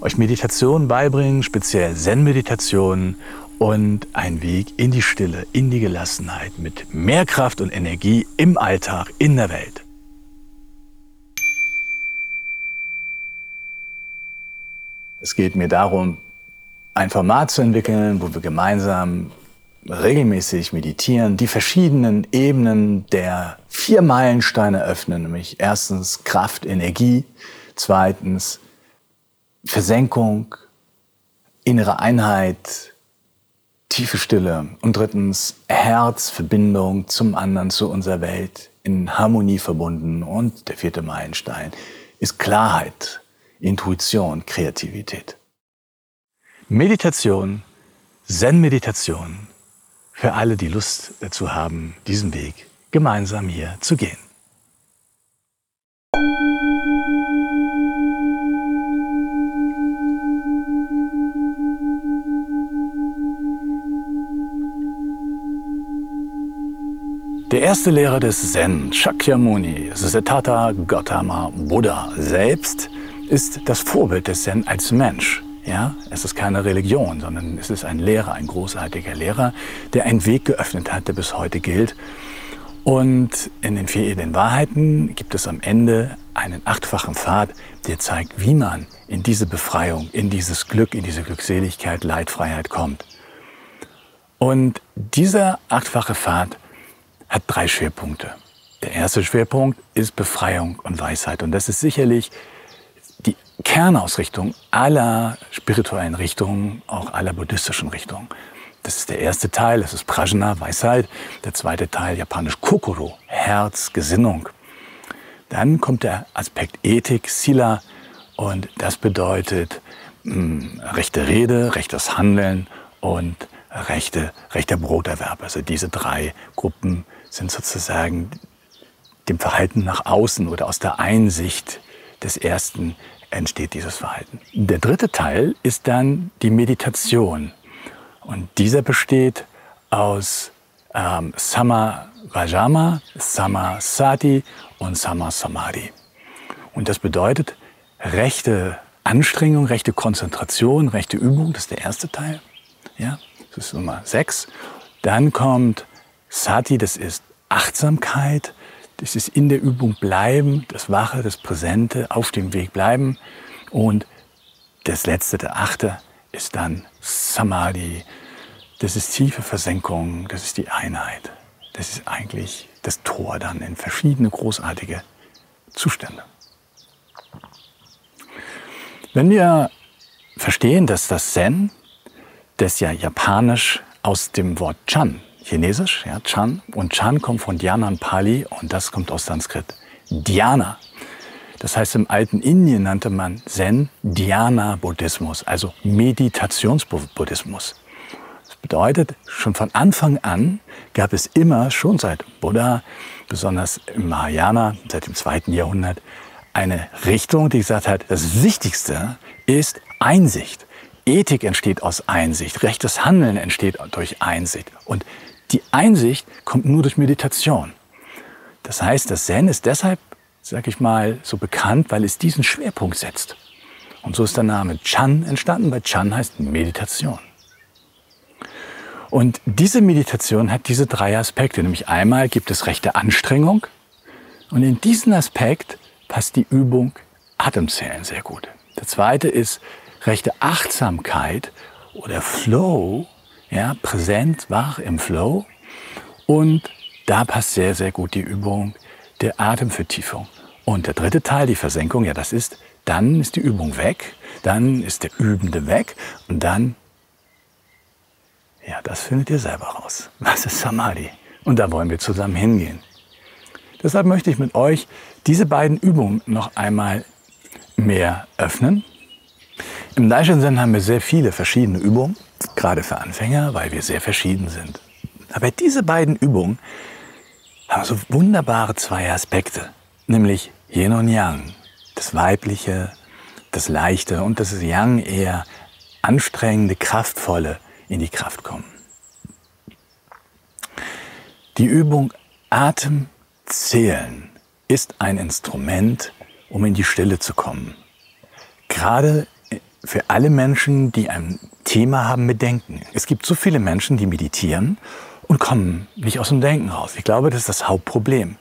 Euch Meditation beibringen, speziell Zen-Meditation und einen Weg in die Stille, in die Gelassenheit mit mehr Kraft und Energie im Alltag, in der Welt. Es geht mir darum, ein Format zu entwickeln, wo wir gemeinsam regelmäßig meditieren, die verschiedenen Ebenen der vier Meilensteine öffnen, nämlich erstens Kraft, Energie, zweitens Versenkung, innere Einheit, tiefe Stille und drittens Herzverbindung zum anderen, zu unserer Welt, in Harmonie verbunden und der vierte Meilenstein ist Klarheit, Intuition, Kreativität. Meditation, Zen-Meditation für alle, die Lust dazu haben, diesen Weg gemeinsam hier zu gehen. Der erste Lehrer des Zen, Shakyamuni, Siddhartha Gautama Buddha selbst, ist das Vorbild des Zen als Mensch. Ja, es ist keine Religion, sondern es ist ein Lehrer, ein großartiger Lehrer, der einen Weg geöffnet hat, der bis heute gilt. Und in den vier edlen Wahrheiten gibt es am Ende einen achtfachen Pfad, der zeigt, wie man in diese Befreiung, in dieses Glück, in diese Glückseligkeit, Leidfreiheit kommt. Und dieser achtfache Pfad hat drei Schwerpunkte. Der erste Schwerpunkt ist Befreiung und Weisheit. Und das ist sicherlich die Kernausrichtung aller spirituellen Richtungen, auch aller buddhistischen Richtungen. Das ist der erste Teil, das ist Prajna, Weisheit. Der zweite Teil, japanisch Kokoro, Herz, Gesinnung. Dann kommt der Aspekt Ethik, Sila, und das bedeutet mh, hm, rechte Rede, rechtes Handeln und rechte, rechter Broterwerb. Also diese drei Gruppen sind sozusagen dem Verhalten nach außen oder aus der Einsicht des ersten entsteht dieses Verhalten. Der dritte Teil ist dann die Meditation. Und dieser besteht aus ähm, Samarajama, Samasati und Samasamadhi. Und das bedeutet rechte Anstrengung, rechte Konzentration, rechte Übung, das ist der erste Teil. Ja, das ist Nummer sechs. Dann kommt Sati, das ist Achtsamkeit, das ist in der Übung bleiben, das Wache, das Präsente, auf dem Weg bleiben. Und das letzte, der achte, ist dann Samadhi. Das ist tiefe Versenkung, das ist die Einheit. Das ist eigentlich das Tor dann in verschiedene großartige Zustände. Wenn wir verstehen, dass das Zen, das ja japanisch aus dem Wort Chan Chinesisch, ja, Chan. Und Chan kommt von Dhyana und Pali und das kommt aus Sanskrit. Dhyana. Das heißt, im alten Indien nannte man Zen Dhyana-Buddhismus, also Meditationsbuddhismus. Das bedeutet, schon von Anfang an gab es immer, schon seit Buddha, besonders im Mahayana, seit dem zweiten Jahrhundert, eine Richtung, die gesagt hat, das Wichtigste ist Einsicht. Ethik entsteht aus Einsicht, rechtes Handeln entsteht durch Einsicht. Und die Einsicht kommt nur durch Meditation. Das heißt, das Zen ist deshalb, sag ich mal, so bekannt, weil es diesen Schwerpunkt setzt. Und so ist der Name Chan entstanden, weil Chan heißt Meditation. Und diese Meditation hat diese drei Aspekte, nämlich einmal gibt es rechte Anstrengung und in diesen Aspekt passt die Übung Atemzählen sehr gut. Der zweite ist rechte Achtsamkeit oder Flow ja, präsent, wach im Flow. Und da passt sehr, sehr gut die Übung der Atemvertiefung. Und der dritte Teil, die Versenkung, ja, das ist, dann ist die Übung weg, dann ist der Übende weg und dann, ja, das findet ihr selber raus. Was ist Samadhi? Und da wollen wir zusammen hingehen. Deshalb möchte ich mit euch diese beiden Übungen noch einmal mehr öffnen. Im Daishin Zen haben wir sehr viele verschiedene Übungen, gerade für Anfänger, weil wir sehr verschieden sind. Aber diese beiden Übungen haben so wunderbare zwei Aspekte, nämlich Yin und Yang, das Weibliche, das Leichte und das Yang eher anstrengende, kraftvolle in die Kraft kommen. Die Übung Atem zählen ist ein Instrument, um in die Stille zu kommen. Gerade für alle Menschen, die ein Thema haben mit Denken. Es gibt so viele Menschen, die meditieren und kommen nicht aus dem Denken raus. Ich glaube, das ist das Hauptproblem.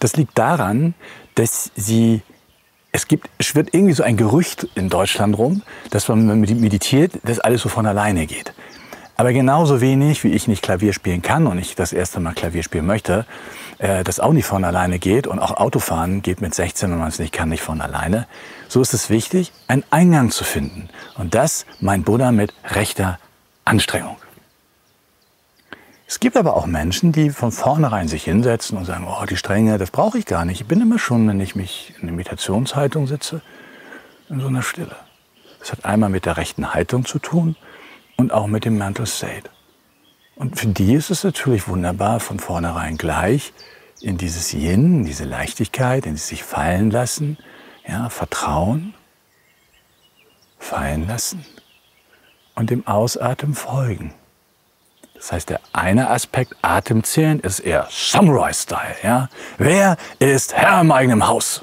Das liegt daran, dass sie es gibt, es wird irgendwie so ein Gerücht in Deutschland rum, dass wenn man meditiert, dass alles so von alleine geht. Aber genauso wenig, wie ich nicht Klavier spielen kann und ich das erste Mal Klavier spielen möchte, äh, das auch nicht von alleine geht und auch Autofahren geht mit 16, wenn man es nicht kann, nicht von alleine. So ist es wichtig, einen Eingang zu finden. Und das meint Buddha mit rechter Anstrengung. Es gibt aber auch Menschen, die von vornherein sich hinsetzen und sagen, oh, die Strenge, das brauche ich gar nicht. Ich bin immer schon, wenn ich mich in der Meditationshaltung sitze, in so einer Stille. Das hat einmal mit der rechten Haltung zu tun und auch mit dem Mental State. Für die ist es natürlich wunderbar, von vornherein gleich in dieses Yin, in diese Leichtigkeit, in sich fallen lassen, ja, Vertrauen, fallen lassen und dem Ausatmen folgen. Das heißt, der eine Aspekt Atemzählen ist eher Samurai-Style. Ja? Wer ist Herr im eigenen Haus?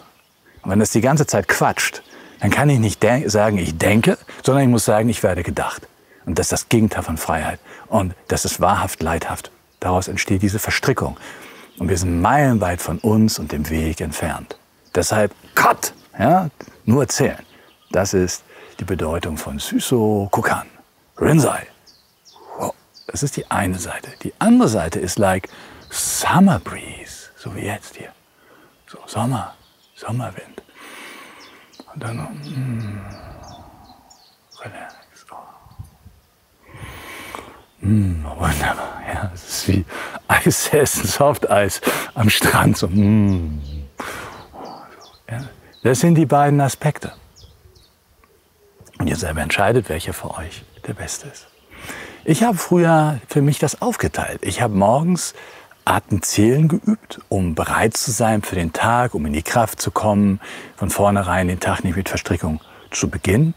Und wenn das die ganze Zeit quatscht, dann kann ich nicht sagen, ich denke, sondern ich muss sagen, ich werde gedacht. Und das ist das Gegenteil von Freiheit. Und das ist wahrhaft leidhaft. Daraus entsteht diese Verstrickung. Und wir sind meilenweit von uns und dem Weg entfernt. Deshalb Cut, ja, nur zählen. Das ist die Bedeutung von Suso Kukan, Rinzai. Das ist die eine Seite. Die andere Seite ist like Summer Breeze, so wie jetzt hier. So Sommer, Sommerwind. Und dann mm, relax. Oh. Mm, wunderbar. Ja, es ist wie Eis essen, Softeis am Strand. So, mm. ja, das sind die beiden Aspekte. Und ihr selber entscheidet, welcher für euch der beste ist. Ich habe früher für mich das aufgeteilt. Ich habe morgens Atemzählen geübt, um bereit zu sein für den Tag, um in die Kraft zu kommen, von vornherein den Tag nicht mit Verstrickung zu beginnen.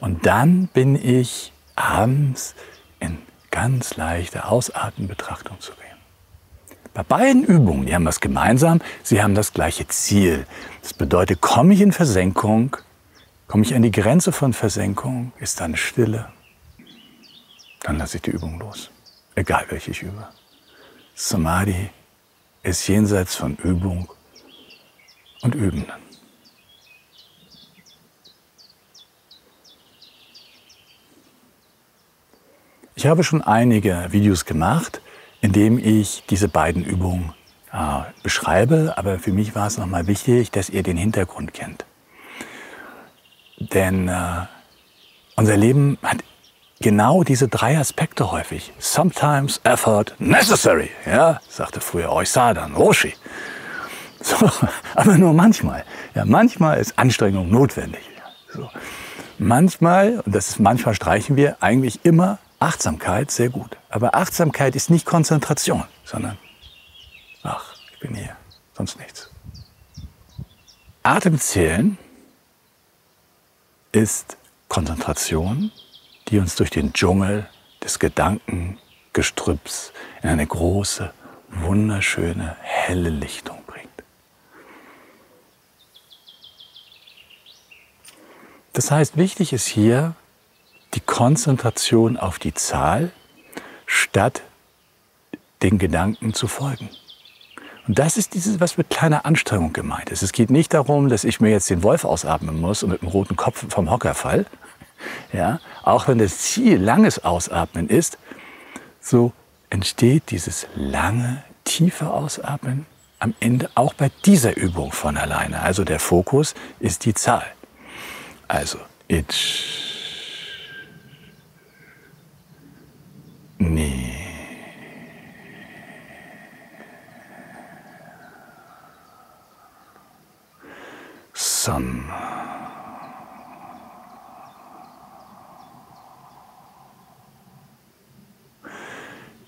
Und dann bin ich abends in ganz leichte Ausatmenbetrachtung zu gehen. Bei beiden Übungen, die haben was gemeinsam, sie haben das gleiche Ziel. Das bedeutet, komme ich in Versenkung, komme ich an die Grenze von Versenkung, ist dann Stille, dann lasse ich die Übung los. Egal welche ich übe. Samadhi ist jenseits von Übung und Übenden. Ich habe schon einige Videos gemacht, in denen ich diese beiden Übungen äh, beschreibe, aber für mich war es nochmal wichtig, dass ihr den Hintergrund kennt. Denn äh, unser Leben hat genau diese drei Aspekte häufig. Sometimes effort necessary, ja, sagte früher Oisadan, Roshi. So, aber nur manchmal. Ja, manchmal ist Anstrengung notwendig. So. Manchmal, und das ist manchmal streichen wir, eigentlich immer Achtsamkeit sehr gut. Aber Achtsamkeit ist nicht Konzentration, sondern, ach, ich bin hier, sonst nichts. Atemzählen ist Konzentration die uns durch den Dschungel des Gedankengestrüpps in eine große, wunderschöne, helle Lichtung bringt. Das heißt, wichtig ist hier Konzentration auf die Zahl, statt den Gedanken zu folgen. Und das ist dieses, was mit kleiner Anstrengung gemeint ist. Es geht nicht darum, dass ich mir jetzt den Wolf ausatmen muss und mit dem roten Kopf vom Hocker fall, ja, auch wenn das Ziel langes Ausatmen ist, so entsteht dieses lange, tiefe Ausatmen am Ende auch bei dieser Übung von alleine. Also der Fokus ist die Zahl. Also itch, sun.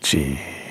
Gee.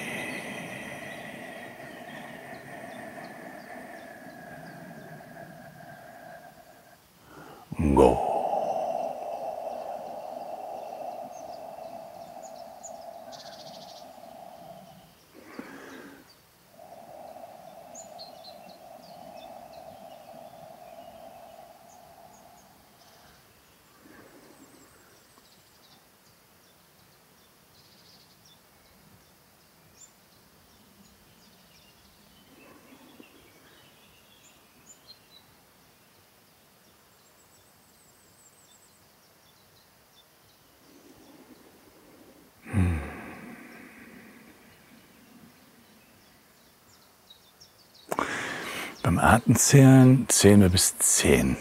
Beim Atemzählen zählen wir bis zehn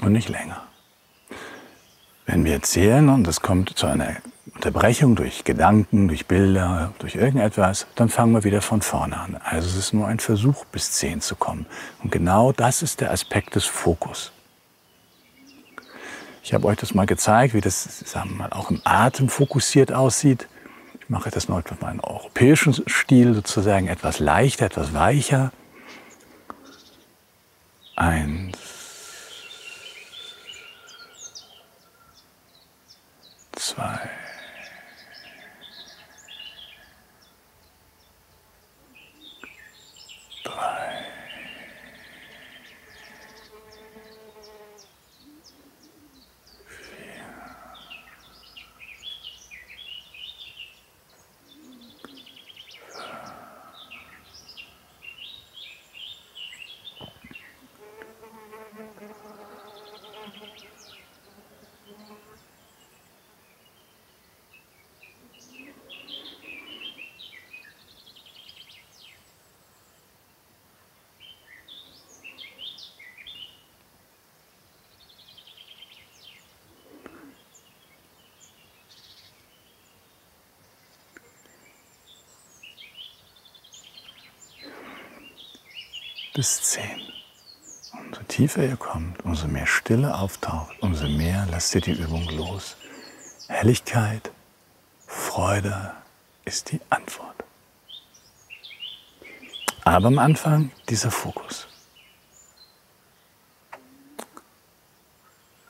und nicht länger. Wenn wir zählen und es kommt zu einer Unterbrechung durch Gedanken, durch Bilder, durch irgendetwas, dann fangen wir wieder von vorne an. Also es ist nur ein Versuch, bis zehn zu kommen. Und genau das ist der Aspekt des Fokus. Ich habe euch das mal gezeigt, wie das sagen wir mal, auch im Atem fokussiert aussieht. Ich mache das mal mit meinem europäischen Stil sozusagen etwas leichter, etwas weicher. Eins. Zwei. Bis zehn. Umso tiefer ihr kommt, umso mehr Stille auftaucht, umso mehr lasst ihr die Übung los. Helligkeit, Freude ist die Antwort. Aber am Anfang dieser Fokus.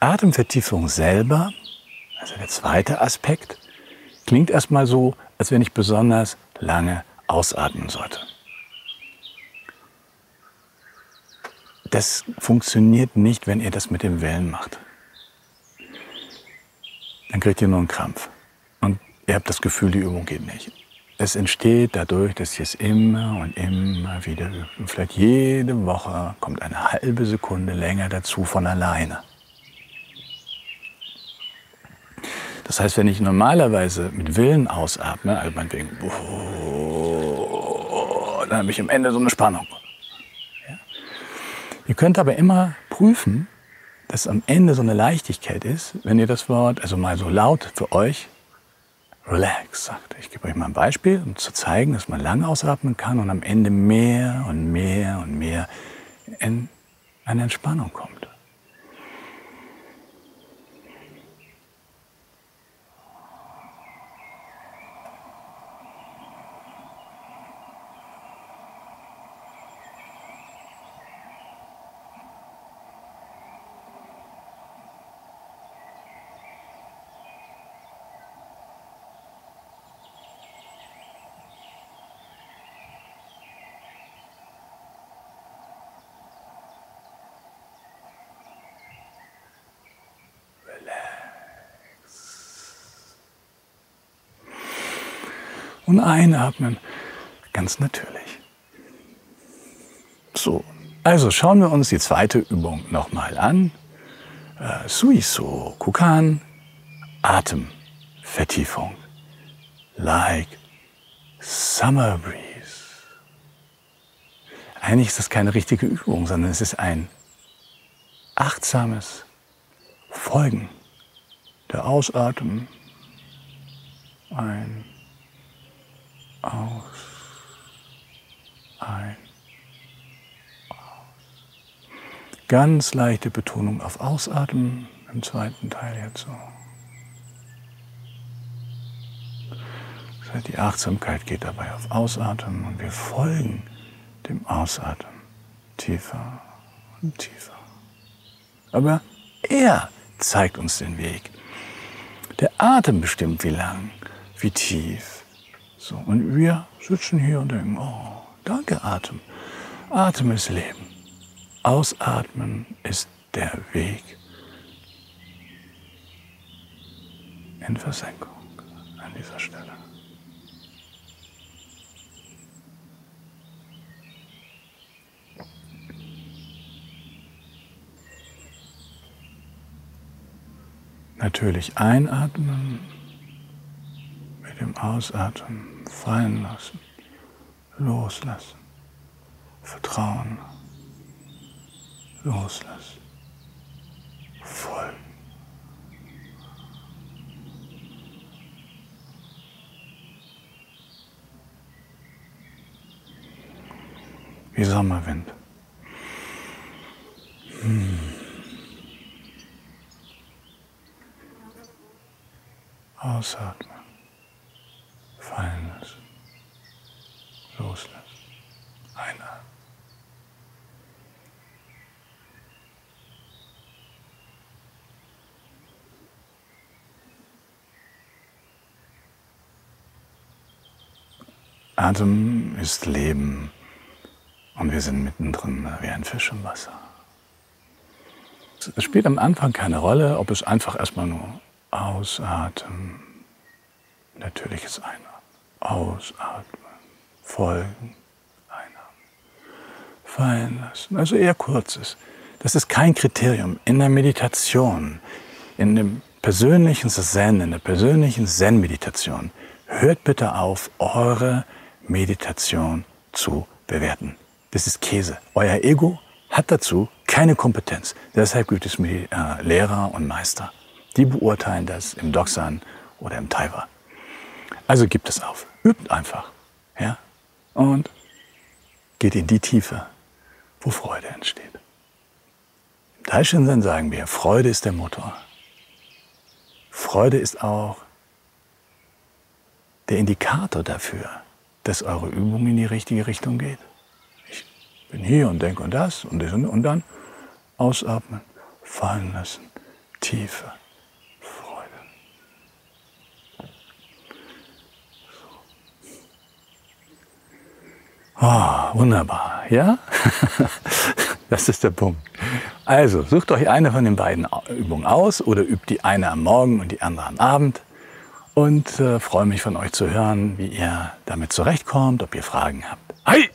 Atemvertiefung selber, also der zweite Aspekt, klingt erstmal so, als wenn ich besonders lange ausatmen sollte. Das funktioniert nicht, wenn ihr das mit den Wellen macht. Dann kriegt ihr nur einen Krampf. Und ihr habt das Gefühl, die Übung geht nicht. Es entsteht dadurch, dass ihr es immer und immer wieder übt. Und vielleicht jede Woche kommt eine halbe Sekunde länger dazu von alleine. Das heißt, wenn ich normalerweise mit Willen ausatme, also meinetwegen, dann habe ich am Ende so eine Spannung. Könnt aber immer prüfen, dass am Ende so eine Leichtigkeit ist, wenn ihr das Wort, also mal so laut für euch, relax sagt. Ich gebe euch mal ein Beispiel, um zu zeigen, dass man lang ausatmen kann und am Ende mehr und mehr und mehr in eine Entspannung kommt. Und einatmen. Ganz natürlich. So, also schauen wir uns die zweite Übung nochmal an. Äh, Suiso Kukan, Atemvertiefung. Like Summer Breeze. Eigentlich ist das keine richtige Übung, sondern es ist ein achtsames Folgen der Ausatmen. Ein aus, ein, aus. Ganz leichte Betonung auf Ausatmen im zweiten Teil jetzt so. Die Achtsamkeit geht dabei auf Ausatmen und wir folgen dem Ausatmen tiefer und tiefer. Aber er zeigt uns den Weg. Der Atem bestimmt, wie lang, wie tief. So, und wir sitzen hier und denken, oh, danke Atem. Atem ist Leben. Ausatmen ist der Weg in Versenkung an dieser Stelle. Natürlich einatmen, dem Ausatmen fallen lassen, loslassen, vertrauen, loslassen, folgen. Wie Sommerwind. Hm. Ausatmen. Fallen lassen. Loslassen. Einatmen. Atem ist Leben und wir sind mittendrin wie ein Fisch im Wasser. Es spielt am Anfang keine Rolle, ob es einfach erstmal nur Ausatmen, natürliches Einatmen, Ausatmen, Folgen, Einatmen, fallen lassen. Also eher kurzes. Das ist kein Kriterium. In der Meditation, in dem persönlichen Zen, in der persönlichen Zen-Meditation, hört bitte auf, eure Meditation zu bewerten. Das ist Käse. Euer Ego hat dazu keine Kompetenz. Deshalb gibt es äh, Lehrer und Meister. Die beurteilen das im Doksan oder im Taiwa. Also gibt es auf. Übt einfach. Ja? Und geht in die Tiefe, wo Freude entsteht. Im Taishinsen sagen wir, Freude ist der Motor. Freude ist auch der Indikator dafür, dass eure Übung in die richtige Richtung geht. Ich bin hier und denke und das und das und dann ausatmen, fallen lassen, Tiefe. Oh, wunderbar, ja? das ist der Punkt. Also, sucht euch eine von den beiden Übungen aus oder übt die eine am Morgen und die andere am Abend. Und äh, freue mich von euch zu hören, wie ihr damit zurechtkommt, ob ihr Fragen habt. Hi!